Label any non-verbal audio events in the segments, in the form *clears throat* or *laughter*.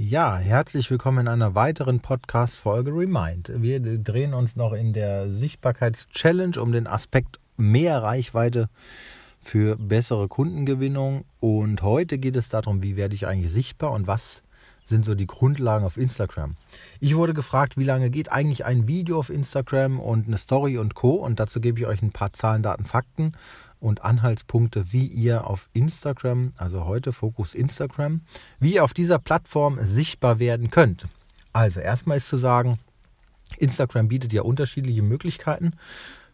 Ja, herzlich willkommen in einer weiteren Podcast-Folge Remind. Wir drehen uns noch in der Sichtbarkeits-Challenge um den Aspekt mehr Reichweite für bessere Kundengewinnung. Und heute geht es darum, wie werde ich eigentlich sichtbar und was sind so die Grundlagen auf Instagram. Ich wurde gefragt, wie lange geht eigentlich ein Video auf Instagram und eine Story und Co. Und dazu gebe ich euch ein paar Zahlen, Daten, Fakten und Anhaltspunkte, wie ihr auf Instagram, also heute Fokus Instagram, wie ihr auf dieser Plattform sichtbar werden könnt. Also erstmal ist zu sagen, Instagram bietet ja unterschiedliche Möglichkeiten.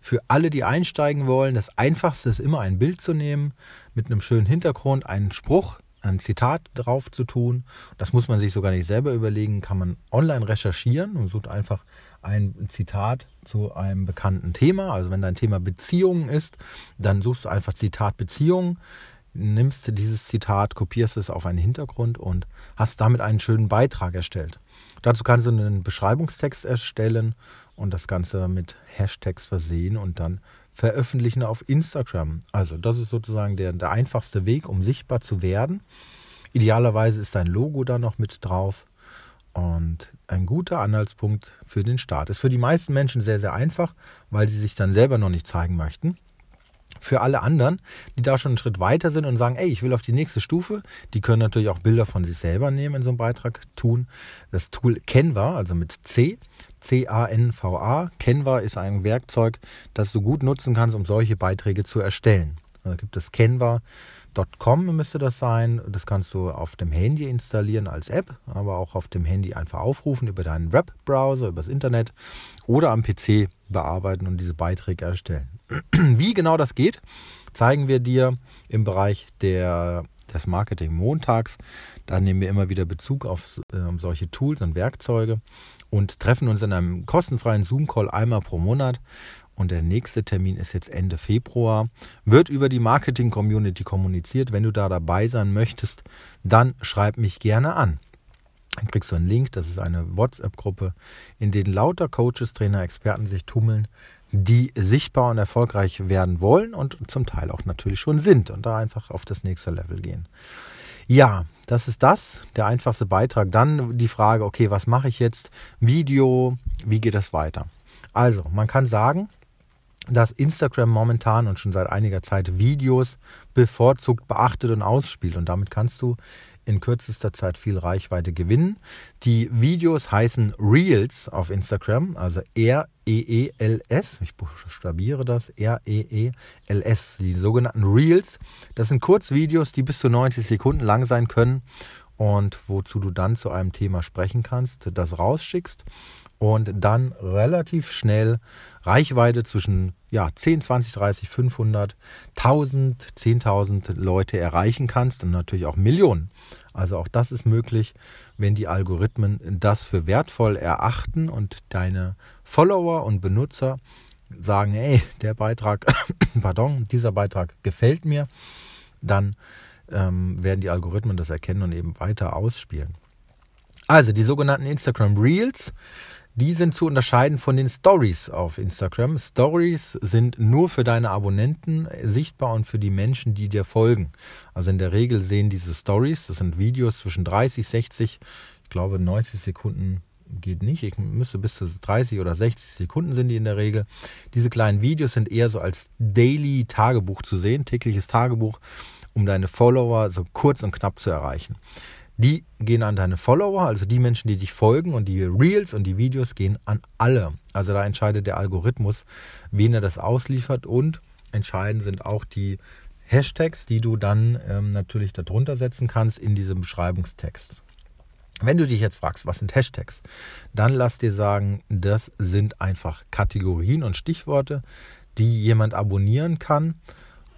Für alle, die einsteigen wollen, das Einfachste ist immer ein Bild zu nehmen, mit einem schönen Hintergrund, einen Spruch, ein Zitat drauf zu tun. Das muss man sich sogar nicht selber überlegen, kann man online recherchieren und sucht einfach ein Zitat zu einem bekannten Thema. Also wenn dein Thema Beziehungen ist, dann suchst du einfach Zitat Beziehungen, nimmst dieses Zitat, kopierst es auf einen Hintergrund und hast damit einen schönen Beitrag erstellt. Dazu kannst du einen Beschreibungstext erstellen und das Ganze mit Hashtags versehen und dann veröffentlichen auf Instagram. Also das ist sozusagen der, der einfachste Weg, um sichtbar zu werden. Idealerweise ist dein Logo da noch mit drauf. Und ein guter Anhaltspunkt für den Start. Ist für die meisten Menschen sehr, sehr einfach, weil sie sich dann selber noch nicht zeigen möchten. Für alle anderen, die da schon einen Schritt weiter sind und sagen, ey, ich will auf die nächste Stufe, die können natürlich auch Bilder von sich selber nehmen in so einem Beitrag tun. Das Tool Canva, also mit C, C-A-N-V-A. Canva ist ein Werkzeug, das du gut nutzen kannst, um solche Beiträge zu erstellen. Da gibt es Canva.com müsste das sein. Das kannst du auf dem Handy installieren als App, aber auch auf dem Handy einfach aufrufen über deinen Webbrowser, übers Internet oder am PC bearbeiten und diese Beiträge erstellen. *clears throat* Wie genau das geht, zeigen wir dir im Bereich der, des Marketing montags. Da nehmen wir immer wieder Bezug auf äh, solche Tools und Werkzeuge und treffen uns in einem kostenfreien Zoom-Call einmal pro Monat. Und der nächste Termin ist jetzt Ende Februar. Wird über die Marketing-Community kommuniziert. Wenn du da dabei sein möchtest, dann schreib mich gerne an. Dann kriegst du einen Link. Das ist eine WhatsApp-Gruppe, in denen lauter Coaches, Trainer, Experten sich tummeln, die sichtbar und erfolgreich werden wollen und zum Teil auch natürlich schon sind und da einfach auf das nächste Level gehen. Ja, das ist das, der einfachste Beitrag. Dann die Frage, okay, was mache ich jetzt? Video, wie geht das weiter? Also, man kann sagen, dass Instagram momentan und schon seit einiger Zeit Videos bevorzugt beachtet und ausspielt. Und damit kannst du in kürzester Zeit viel Reichweite gewinnen. Die Videos heißen Reels auf Instagram, also R-E-E-L-S. Ich buchstabiere das, R-E-E-L-S. Die sogenannten Reels. Das sind Kurzvideos, die bis zu 90 Sekunden lang sein können und wozu du dann zu einem Thema sprechen kannst, das rausschickst und dann relativ schnell Reichweite zwischen ja, 10, 20, 30, 500, 1000, 10.000 Leute erreichen kannst und natürlich auch Millionen. Also auch das ist möglich, wenn die Algorithmen das für wertvoll erachten und deine Follower und Benutzer sagen, ey, der Beitrag, *coughs* pardon, dieser Beitrag gefällt mir, dann ähm, werden die Algorithmen das erkennen und eben weiter ausspielen. Also die sogenannten Instagram Reels, die sind zu unterscheiden von den Stories auf Instagram. Stories sind nur für deine Abonnenten sichtbar und für die Menschen, die dir folgen. Also in der Regel sehen diese Stories, das sind Videos zwischen 30, 60, ich glaube 90 Sekunden geht nicht. Ich müsste bis zu 30 oder 60 Sekunden sind die in der Regel. Diese kleinen Videos sind eher so als Daily Tagebuch zu sehen, tägliches Tagebuch um deine Follower so kurz und knapp zu erreichen. Die gehen an deine Follower, also die Menschen, die dich folgen und die Reels und die Videos gehen an alle. Also da entscheidet der Algorithmus, wen er das ausliefert und entscheidend sind auch die Hashtags, die du dann ähm, natürlich darunter setzen kannst in diesem Beschreibungstext. Wenn du dich jetzt fragst, was sind Hashtags, dann lass dir sagen, das sind einfach Kategorien und Stichworte, die jemand abonnieren kann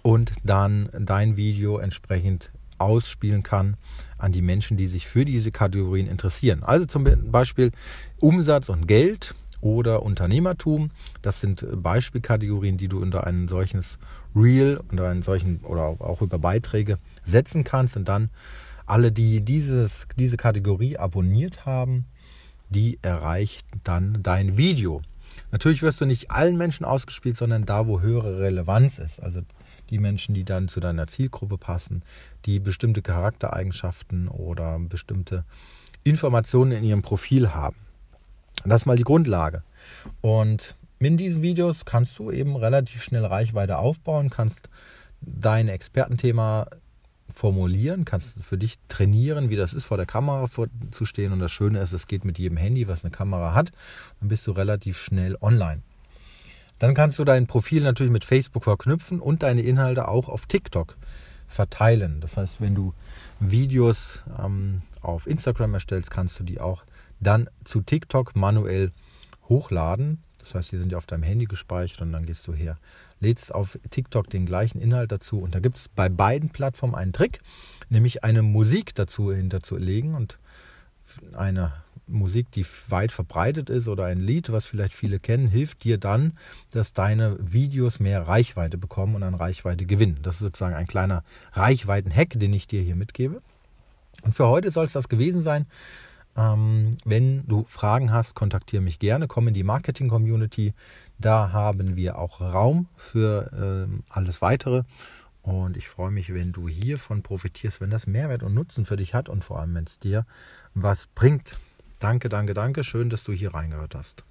und dann dein Video entsprechend ausspielen kann an die Menschen, die sich für diese Kategorien interessieren. Also zum Beispiel Umsatz und Geld oder Unternehmertum. Das sind Beispielkategorien, die du unter ein solches Reel, unter einen solchen oder auch über Beiträge setzen kannst und dann alle, die dieses, diese Kategorie abonniert haben, die erreicht dann dein Video. Natürlich wirst du nicht allen Menschen ausgespielt, sondern da, wo höhere Relevanz ist. Also die Menschen, die dann zu deiner Zielgruppe passen, die bestimmte Charaktereigenschaften oder bestimmte Informationen in ihrem Profil haben. Das ist mal die Grundlage. Und in diesen Videos kannst du eben relativ schnell Reichweite aufbauen, kannst dein Expertenthema formulieren, kannst für dich trainieren, wie das ist, vor der Kamera zu stehen. Und das Schöne ist, es geht mit jedem Handy, was eine Kamera hat. Dann bist du relativ schnell online. Dann kannst du dein Profil natürlich mit Facebook verknüpfen und deine Inhalte auch auf TikTok verteilen. Das heißt, wenn du Videos ähm, auf Instagram erstellst, kannst du die auch dann zu TikTok manuell hochladen. Das heißt, die sind ja auf deinem Handy gespeichert und dann gehst du her, lädst auf TikTok den gleichen Inhalt dazu. Und da gibt es bei beiden Plattformen einen Trick, nämlich eine Musik dazu hinterzulegen und eine Musik, die weit verbreitet ist oder ein Lied, was vielleicht viele kennen, hilft dir dann, dass deine Videos mehr Reichweite bekommen und an Reichweite gewinnen. Das ist sozusagen ein kleiner Reichweiten-Hack, den ich dir hier mitgebe. Und für heute soll es das gewesen sein. Ähm, wenn du Fragen hast, kontaktiere mich gerne, komm in die Marketing-Community. Da haben wir auch Raum für ähm, alles weitere. Und ich freue mich, wenn du hiervon profitierst, wenn das Mehrwert und Nutzen für dich hat und vor allem, wenn es dir was bringt. Danke, danke, danke. Schön, dass du hier reingehört hast.